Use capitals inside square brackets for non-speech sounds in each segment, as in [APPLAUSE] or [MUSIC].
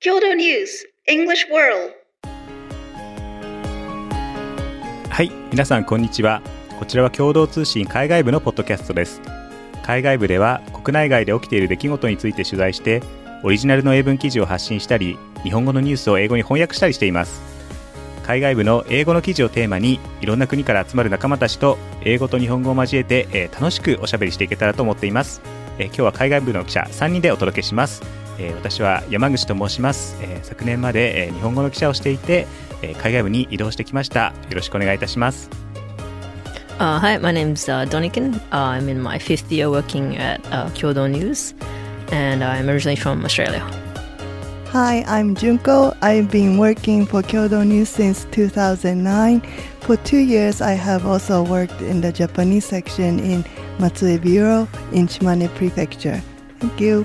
郷土ニュース English World. はい皆さんこんにちは。こちらは共同通信海外部のポッドキャストです。海外部では国内外で起きている出来事について取材してオリジナルの英文記事を発信したり日本語のニュースを英語に翻訳したりしています。海外部の英語の記事をテーマにいろんな国から集まる仲間たちと英語と日本語を交えて、えー楽しくおしゃべりしていけたらと思っています、えー今日は海外部の記者3人でお届けします、えー私は山口と申します、えー昨年まで、えー日本語の記者をしていて、えー海外部に移動してきましたよろしくお願いいたします Uh, hi, my name's uh, Donikin. Uh, I'm in my fifth year working at uh, Kyodo News, and I'm originally from Australia. Hi, I'm Junko. I've been working for Kyodo News since 2009. For two years, I have also worked in the Japanese section in Matsue Bureau in Shimane Prefecture. Thank you.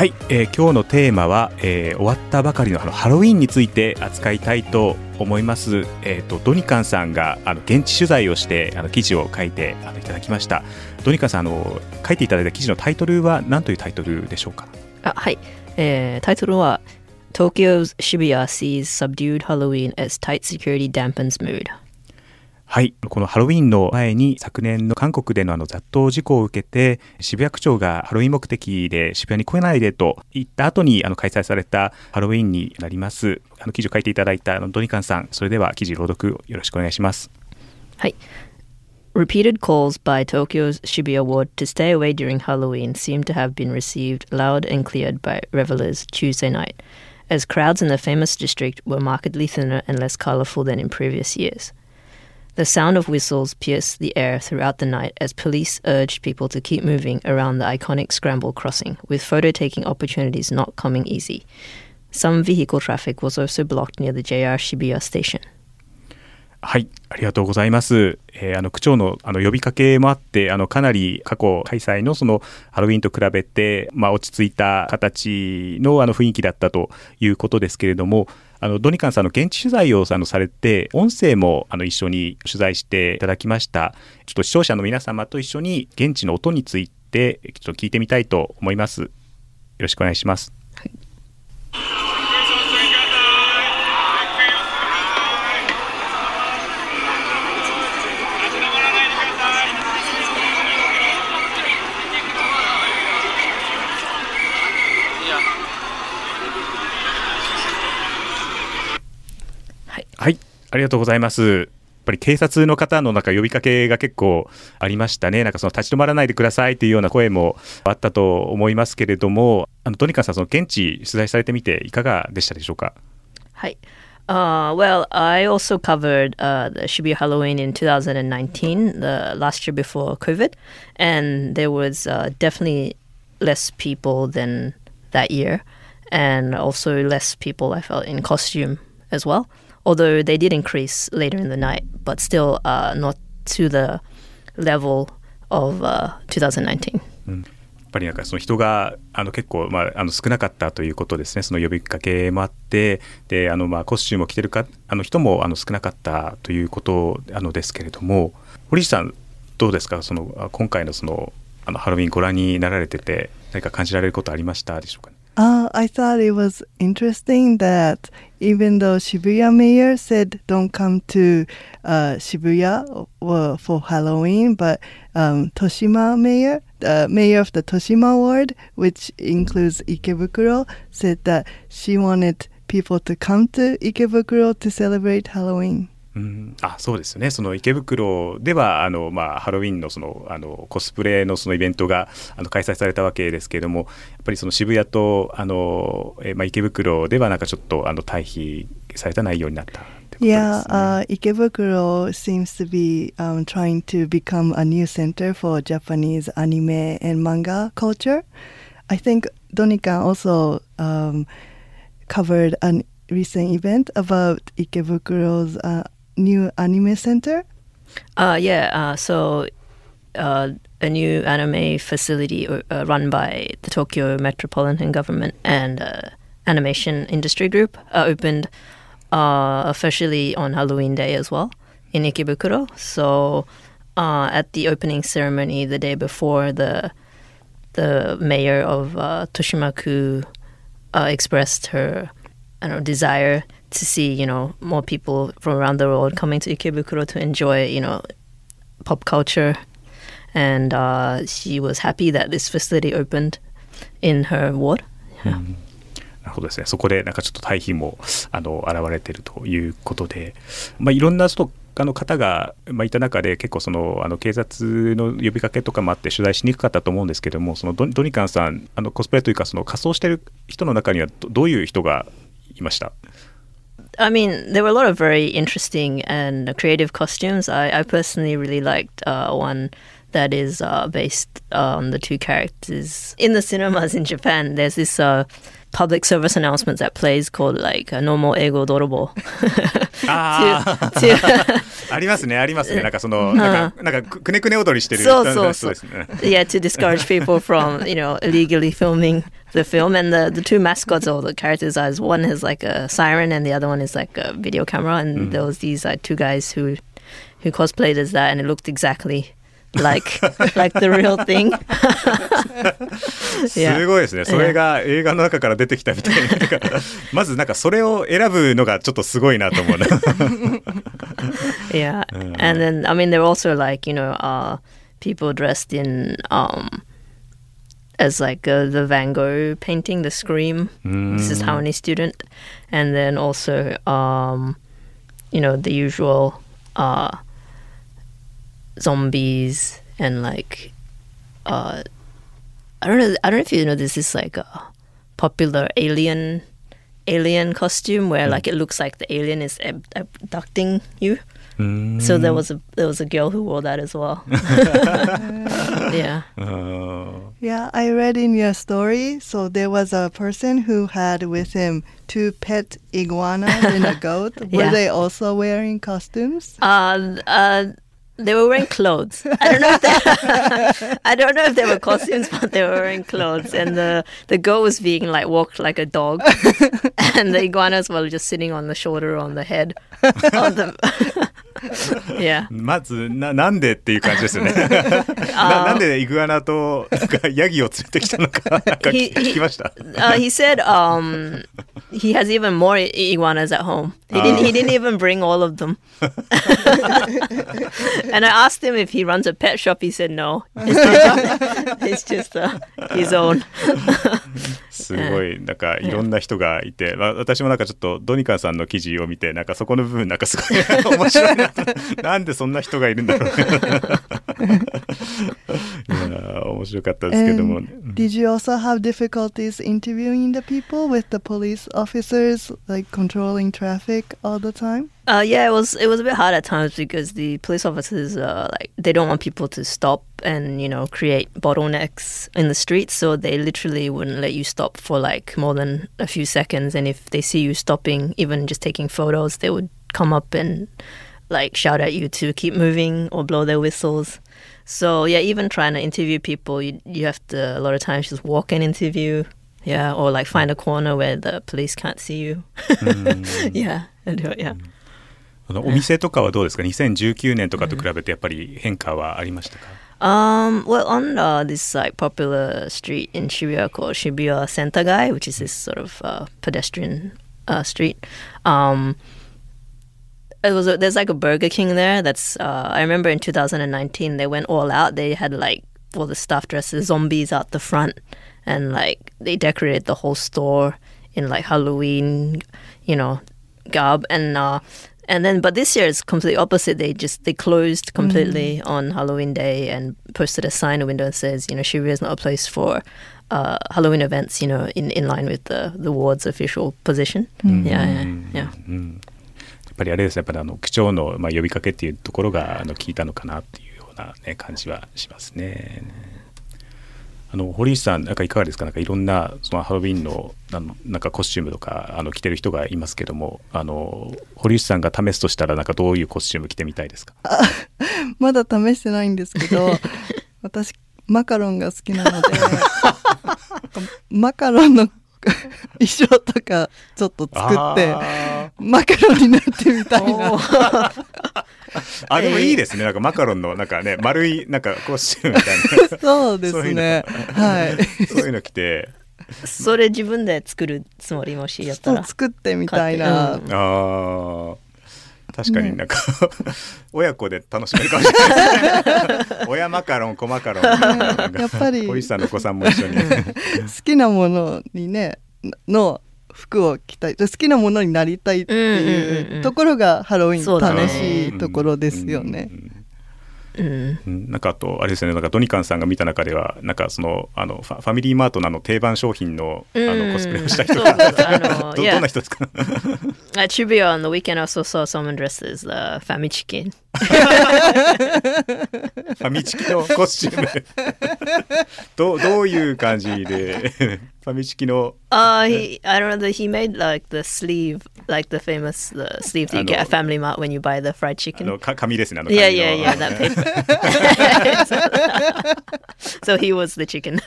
はい、えー今日のテーマは、えー終わったばかりのあのハロウィンについて扱いたいと思います。えっ、とドニカンさんがあの現地取材をしてあの記事を書いてあのいただきました。ドニカンさんあの書いていただいた記事のタイトルは何というタイトルでしょうか？あはい、えータイトルは Tokyo's Shibuya sees subdued Halloween as tight security dampens mood. はい、このハロウィンの前に昨年の韓国でのあの雑踏事故を受けて渋谷区長がハロウィン目的で渋谷に来ないでと言った後にあの開催されたハロウィンになります。あの記事を書いていただいたあのドニカンさん、それでは記事朗読よろしくお願いします。はい。Repeated calls by Tokyo's Shibuya ward to stay away during Halloween seem to have been received loud and cleared by revelers Tuesday night, as crowds in the famous district were markedly thinner and less colorful than in previous years. The sound of whistles pierced the air throughout the night as police urged people to keep moving around the iconic scramble crossing, with photo taking opportunities not coming easy. Some vehicle traffic was also blocked near the JR Shibuya station. はい、ありがとうございます。えーあの区長のあの呼びかけもあって、あのかなり過去開催のそのハロウィンと比べて、まあ落ち着いた形のあの雰囲気だったということですけれども、あのドニカンさんの現地取材をあのされて、音声もあの一緒に取材していただきました。ちょっと視聴者の皆様と一緒に現地の音についてちょっと聞いてみたいと思います。よろしくお願いします。はい、ありがとうございます。やっぱり警察の方のなんか呼びかけが結構ありましたね。なんかその立ち止まらないでくださいというような声もあったと思いますけれども、あのトニカンさんその現地取材されてみていかがでしたでしょうか。Hi. Uh, well, I also covered uh, the Shibuya Halloween in 2019, the last year before COVID, and there was uh, definitely less people than that year, and also less people I felt in costume as well. Although they did increase later in the night, but still uh, not to the level of uh, 2019. やっぱりなんかその人があの結構まああの少なかったということですね。その呼びかけもあって、であのまあコスチュームを着てるかあの人もあの少なかったということあのですけれども、堀内さんどうですか？そのあ今回のそのあのハロウィンご覧になられてて何か感じられることありましたでしょうか、ね？Uh, I thought it was interesting that even though Shibuya mayor said don't come to uh, Shibuya uh, for Halloween, but um, Toshima mayor, the mayor of the Toshima ward, which includes Ikebukuro, said that she wanted people to come to Ikebukuro to celebrate Halloween. うん、あそうですねその池袋ではあの、まあ、ハロウィンのそのあのコスプレのそのイベントがあの開催されたわけですけれどもやっぱりその渋谷とあの、えまあ、池袋ではなんかちょっとあの対比された内容になったってことですね。Yeah, uh, Ikebukuro seems to be um, trying to become a new center for Japanese anime and manga culture. I think Donikan also um, covered a recent event about Ikebukuro's uh, new anime center. Uh, yeah, uh, so uh, a new anime facility uh, run by the Tokyo Metropolitan Government and uh, Animation Industry Group uh, opened uh, officially on Halloween Day as well in Ikebukuro. So uh, at the opening ceremony the day before, the the mayor of Toshimaku expressed her I don't know desire to see you know more people from around the world coming to Ikebukuro to enjoy you know pop culture, and uh, she was happy that this facility opened in her ward. Yeah. Mm. なるほどですね。そこでなんかちょっと対比もあの現れているということで、まあ、いろんな人あの方が、まあ、いた中で結構そのあの警察の呼びかけとかもあって取材しにくかったと思うんですけどもそのドドニカンさんあのコスプレというかその仮装してる人の中にはどどういう人がいました I mean, there were a lot of very interesting and creative costumes. I, I personally really liked uh, one that is uh, based on the two characters in the cinemas in Japan. There's this uh, public service announcement that plays called like uh, No More Ego Dorobo. [LAUGHS] あ [LAUGHS] to, to [LAUGHS] ありますねありますねなんかそのなんかなんかくくねくね踊りしてるそうそうそう人ですね yeah, to discourage people from, you know, illegally filming the film. And the, the two mascots or the characters are one has like a siren and the other one is like a video camera. And there was these like two guys who who cosplayed as that, and it looked exactly like like the real thing. [LAUGHS] す[LAUGHS] ごいですねそれが映画の中から出てきたみたいななんかまずなんかそれを選ぶのがちょっとすごいなと思うな [LAUGHS] yeah and then i mean there were also like you know uh people dressed in um as like uh, the van gogh painting the scream this is taiwanese student and then also um you know the usual uh zombies and like uh i don't know i don't know if you know this is like a popular alien alien costume where like it looks like the alien is ab- abducting you so there was a there was a girl who wore that as well. [LAUGHS] yeah. Yeah, I read in your story. So there was a person who had with him two pet iguanas and a goat. [LAUGHS] Were Yeah. they also wearing costumes? Uh, uh, they were wearing clothes. [LAUGHS] I don't know if they, [LAUGHS] I don't know if they were costumes, but they were wearing clothes. And the the goat was being like walked like a dog, [LAUGHS] and the iguanas were just sitting on the shoulder, on the head, on the. yeah. まずななんでっていう感じですよねななんでイグアナとなんかヤギを連れてきたのかなんか聞 He- 聞きました Uh, he said um, he has even more i- iguanas at home. He didn't. He didn't even bring all of them. [LAUGHS] and I asked him if he runs a pet shop. He said no. It's just, it's just uh, [LAUGHS] his own. [LAUGHS] すごいなんかいろんな人がいて、まあ、私もなんかちょっとドニカンさんの記事を見てなんかそこの部分なんかすごい面白いなとなんでそんな人がいるんだろういや 面白かったですけども And did you also have difficulties interviewing the people with the police officers, like controlling traffic all the time? Uh, yeah, it was it was a bit hard at times because the police officers uh, like they don't want people to stop and you know create bottlenecks in the streets, so they literally wouldn't let you stop for like more than a few seconds. And if they see you stopping, even just taking photos, they would come up and like shout at you to keep moving or blow their whistles. So yeah, even trying to interview people, you you have to a lot of times just walk and interview. Yeah, or like find a corner where the police can't see you. [LAUGHS] yeah, and do it. Yeah. あのお店とかはどうですか2019年とかと比べてやっぱり変化はありましたか Um, well, on uh, this like popular street in Shibuya called Shibuya Sentagai, which is this sort of uh, pedestrian uh, street, um, it was a, there's like a Burger King there. That's uh, I remember in 2019 they went all out. They had like all the staff dressed as zombies out the front, and like they decorated the whole store in like Halloween, you know, garb and. Uh, and then, but this year it's completely opposite. They just they closed completely on Halloween Day and posted a sign in the window and says, you know, Shibuya is not a place for uh, Halloween events. You know, in, in line with the the ward's official position. Yeah, yeah, yeah. やっぱりあれですねやっぱりあの区長の、まあ、呼びかけっていうところがあの効いたのかなっていうような、ね、感じはしますね。あの堀内さんなんかいかがですか？なんかいろんなそのハロウィンのあのなんかコスチュームとかあの着てる人がいますけどもあの堀内さんが試すとしたらなんかどういうコスチューム着てみたいですか？まだ試してないんですけど [LAUGHS] 私マカロンが好きなのでマカロンの [LAUGHS] 衣装とかちょっと作ってマカロンになってみたいな。Oh. [LAUGHS] あでもいいですね。なんかマカロンのなんかね丸いなんかコスチュームみたいな。[LAUGHS] そうですね。はい。そういうの着て。それ自分で作るつもりもしやったら。作ってみたいな、買ってあー確かになんか、[LAUGHS] 親子で楽しめるかもしれない。[LAUGHS] 親マカロン子マカロン。やっぱり。小石さんのお子さんも一緒に。[LAUGHS] 好きなものにねの服を着たい。好きなものになりたいってうんうんうんうん。いうところがハロウィン楽しいところですよね。うんうんなんかあとあれですよね。なんかドニカンさんが見た中ではなんかそのあのファファミリーマートのあの定番商品のあうん。のコスプレをした人 [LAUGHS] どどんな人ですか？At Shibuya on the weekend, I also saw someone dressed as the Family Chicken. ファミチキのコスチューム。[LAUGHS] どうどういう感じでファミチキの？Uh, he, I don't know, he made like the sleeve, like the famous the sleeve that you get at Family Mart when you buy the fried あ chicken. のか紙ですねあの Yeah, yeah, yeah, that paper. so he was the chicken.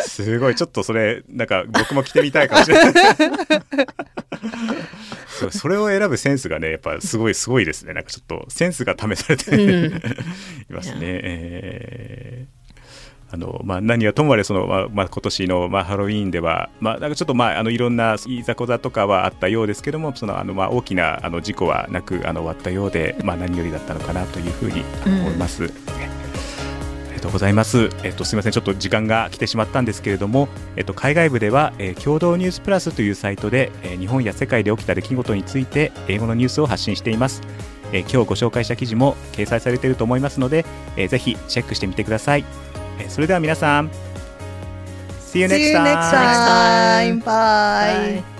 すごいちょっとそれなんか僕も着てみたいかもしれないそうそれを選ぶセンスがねやっぱすごいすごいですねなんかちょっとセンスが試されて、いますね、えーあのまあ、何はともあれその、まあまあ、今年の、まあ、ハロウィーンでは、まあ、なんかちょっと、まあ、あのいろんないざこざとかはあったようですけどもそのあの、まあ、大きなあの事故はなくあの終わったようで、まあ、何よりだったのかなというふうに思います。ありがとうございます。えっと、すみません、ちょっと時間が来てしまったんですけれども、えっと、海外部では、えー共同ニュースプラスというサイトで、えー日本や世界で起きた出来事について英語のニュースを発信しています。えー今日ご紹介した記事も掲載されていると思いますので、えーぜひチェックしてみてください。えーそれでは皆さん、See you See next you next time! time. Bye. Bye.